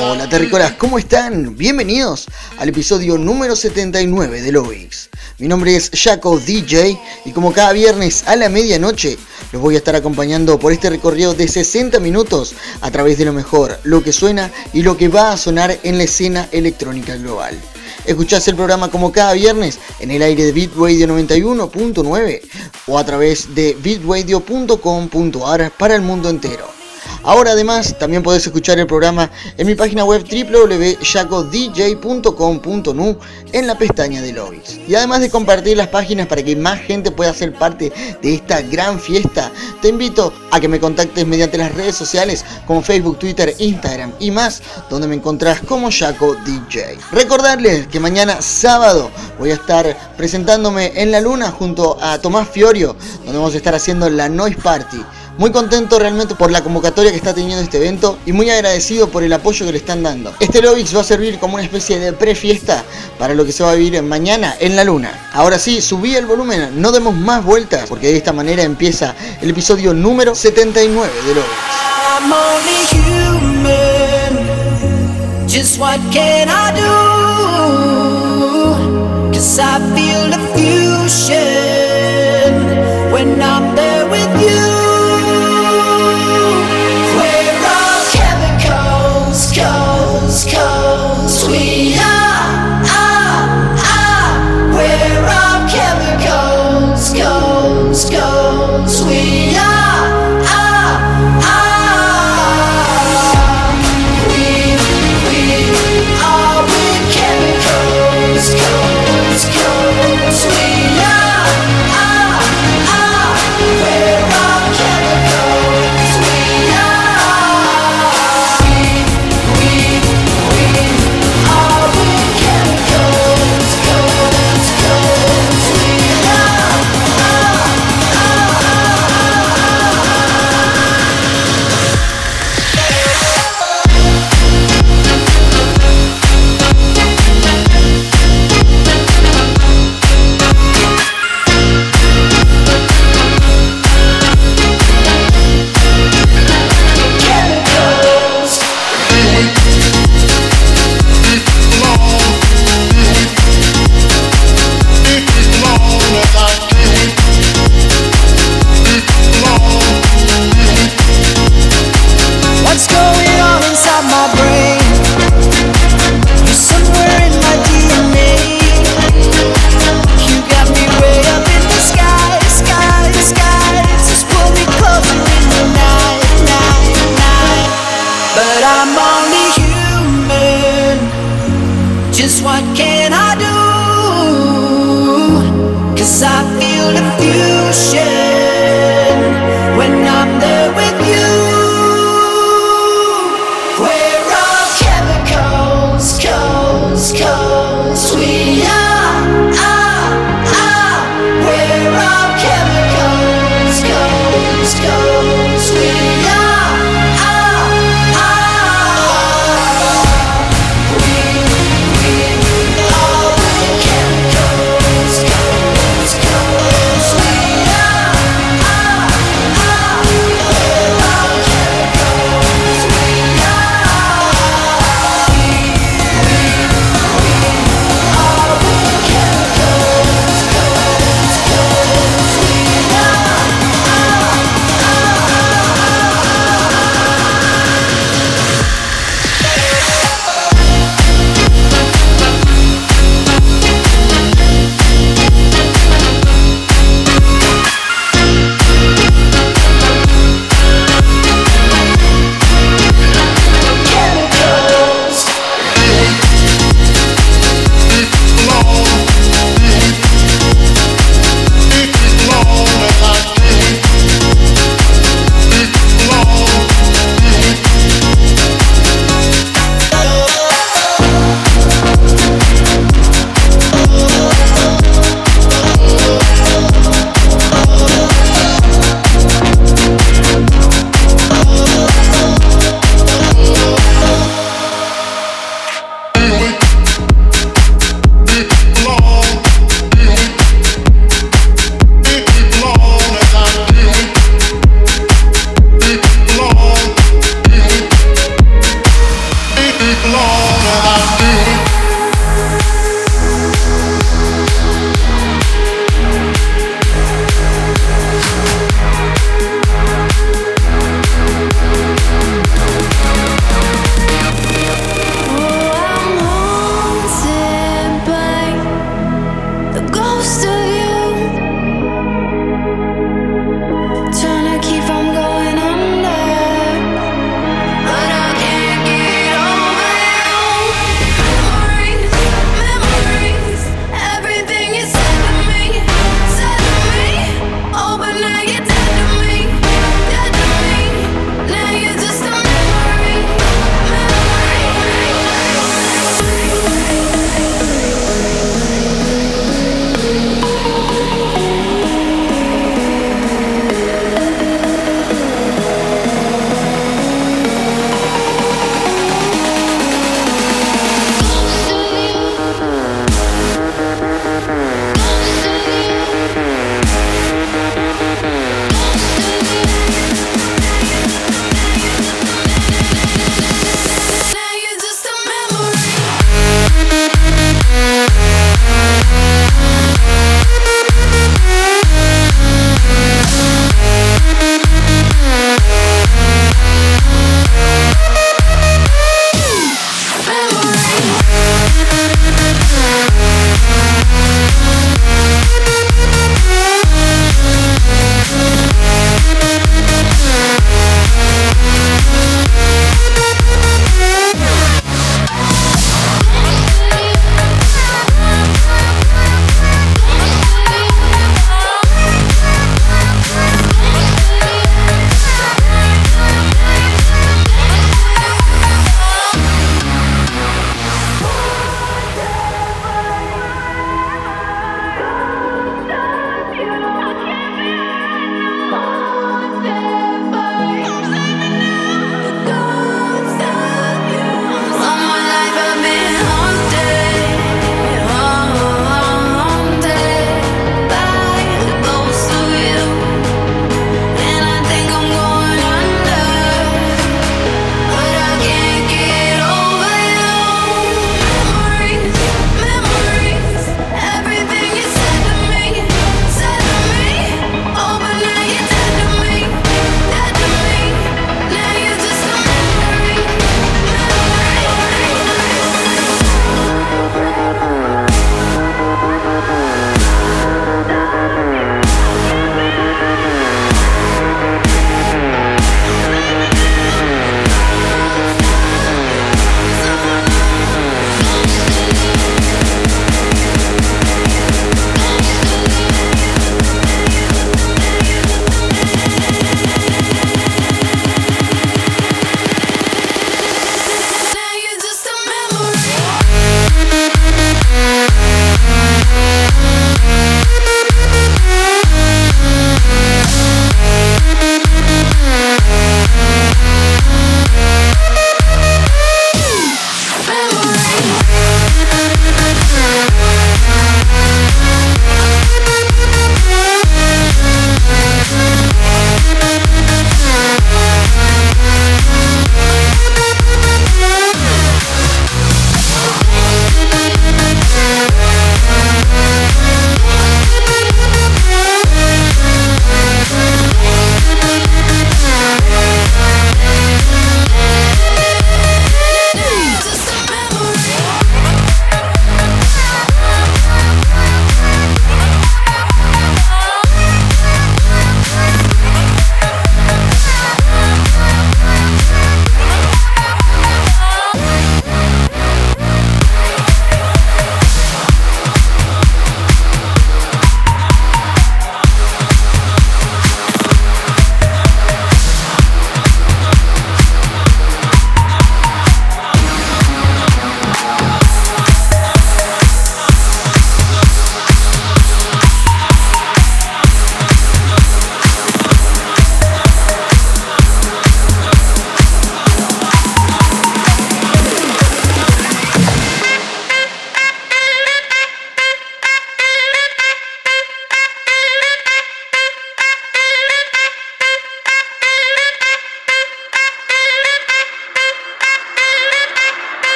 Hola terricolas, ¿cómo están? Bienvenidos al episodio número 79 de Lovix. Mi nombre es Jaco DJ y como cada viernes a la medianoche los voy a estar acompañando por este recorrido de 60 minutos a través de lo mejor, lo que suena y lo que va a sonar en la escena electrónica global. Escuchás el programa como cada viernes en el aire de Bitradio 91.9 o a través de bitradio.com.ar para el mundo entero. Ahora además también podés escuchar el programa en mi página web www.jacodj.com.nu en la pestaña de lobbies. Y además de compartir las páginas para que más gente pueda ser parte de esta gran fiesta, te invito a que me contactes mediante las redes sociales como Facebook, Twitter, Instagram y más, donde me encontrás como Jaco DJ. Recordarles que mañana sábado voy a estar presentándome en la luna junto a Tomás Fiorio, donde vamos a estar haciendo la Noise Party. Muy contento realmente por la convocatoria que está teniendo este evento y muy agradecido por el apoyo que le están dando. Este Lovix va a servir como una especie de pre-fiesta para lo que se va a vivir mañana en la luna. Ahora sí, subí el volumen, no demos más vueltas porque de esta manera empieza el episodio número 79 de fusion when I'm there with you.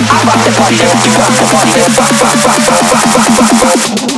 I rock the party, you rock the party, rock, rock, rock, rock, rock, rock, rock.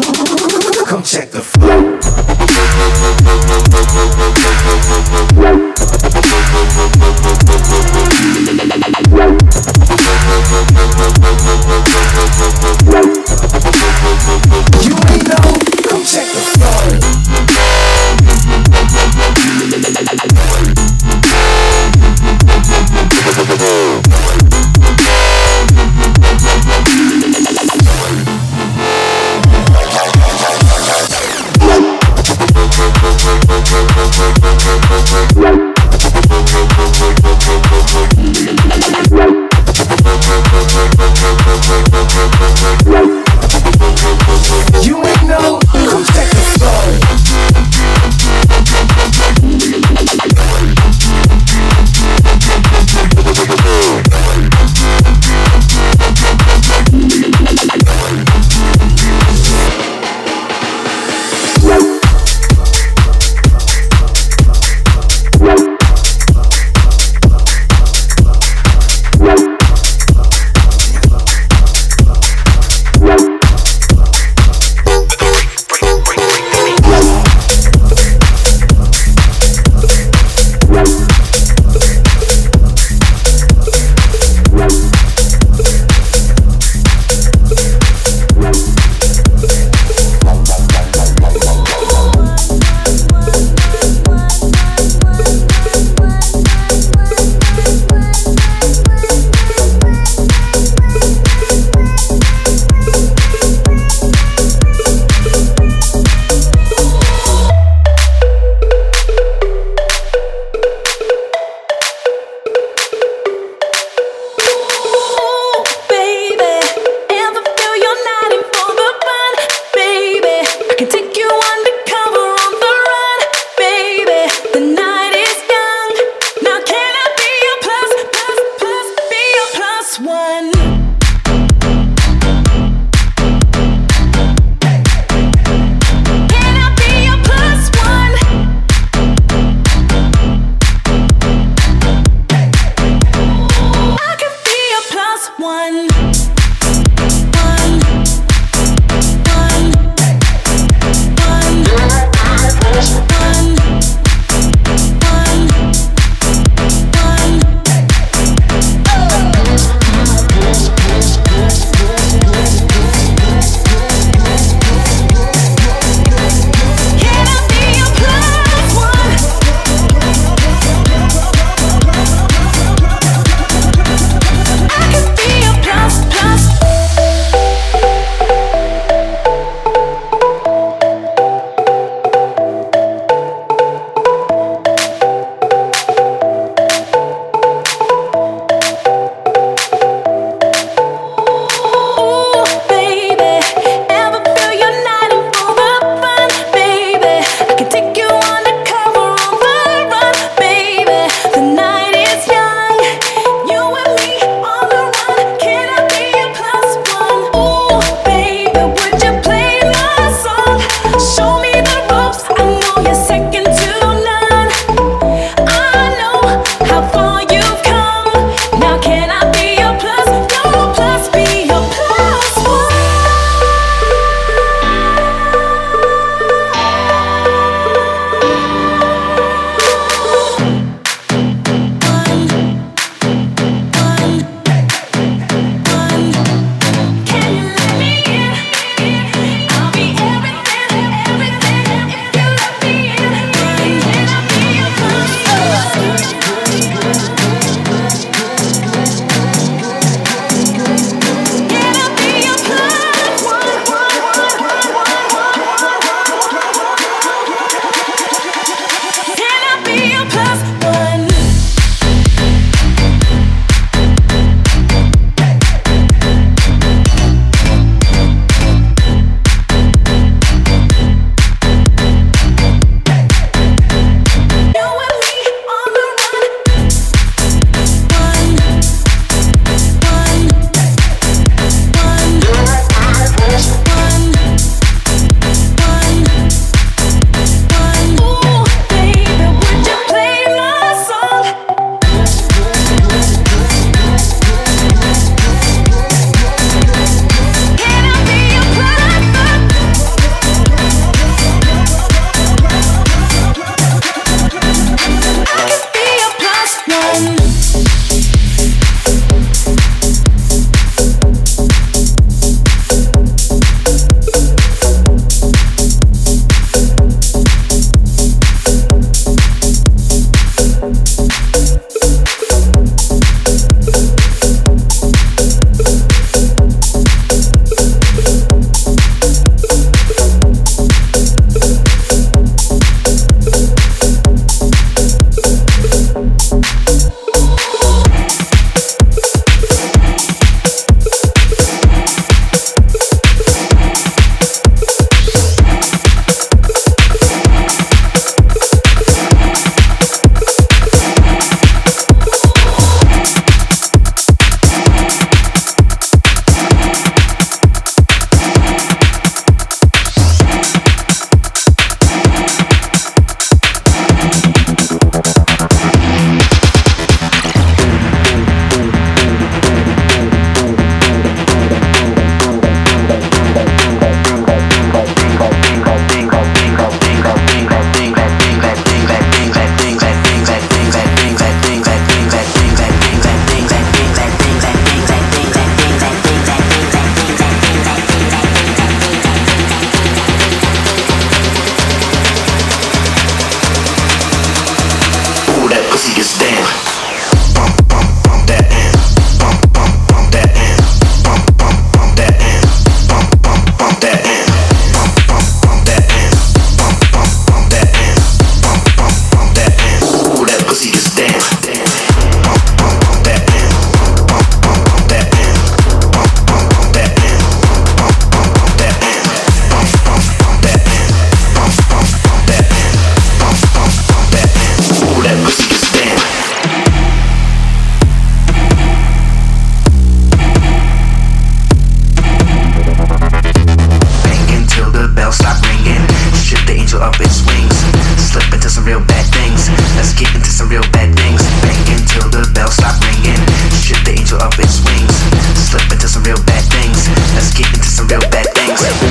things. Let's get into some real bad things. Bang until the bell stop ringing. Shoot the angel up its wings. Slip into some real bad things. Let's get into some real bad things.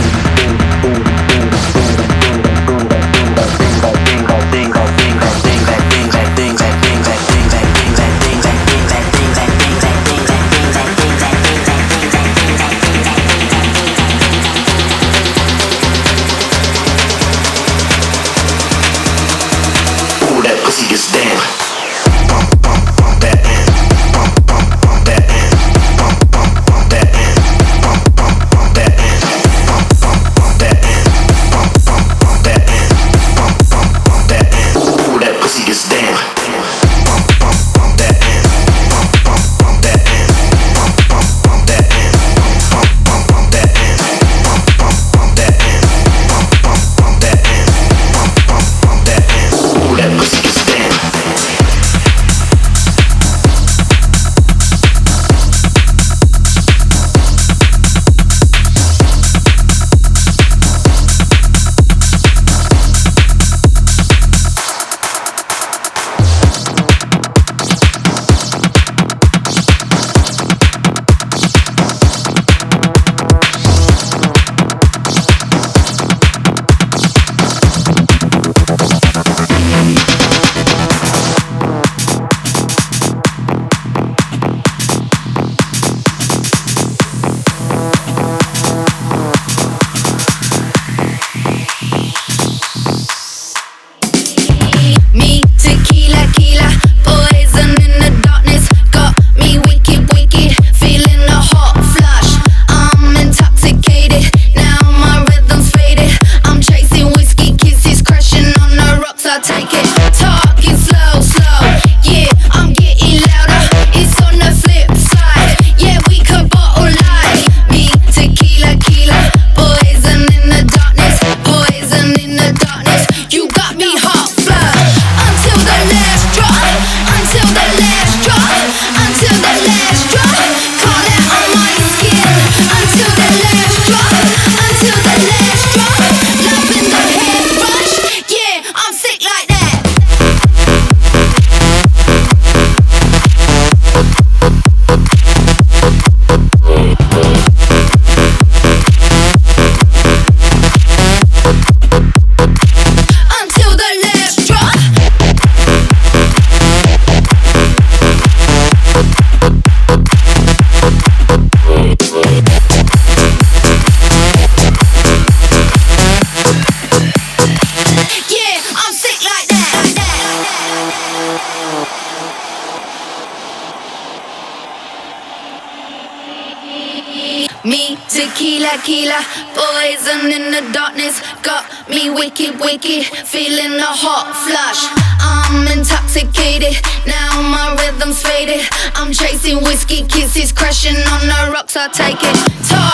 Whiskey kisses, crashing on the rocks, I take it. Talk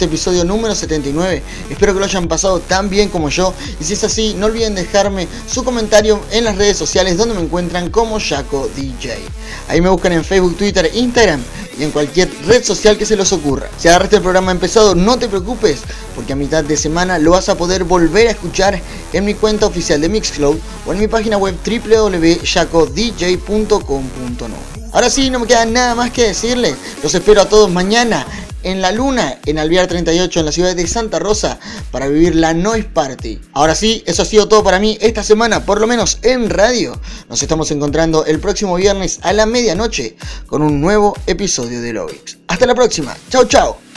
Este episodio número 79. Espero que lo hayan pasado tan bien como yo. Y si es así, no olviden dejarme su comentario en las redes sociales donde me encuentran como Jaco DJ. Ahí me buscan en Facebook, Twitter, Instagram y en cualquier red social que se les ocurra. Si agarraste el programa empezado, no te preocupes, porque a mitad de semana lo vas a poder volver a escuchar en mi cuenta oficial de Mixcloud o en mi página web www.jacodj.com.no. Ahora sí, no me queda nada más que decirles. Los espero a todos mañana en la luna, en Alviar 38, en la ciudad de Santa Rosa, para vivir la Noise Party. Ahora sí, eso ha sido todo para mí esta semana, por lo menos en radio. Nos estamos encontrando el próximo viernes a la medianoche con un nuevo episodio de Lovix. Hasta la próxima. Chao, chao.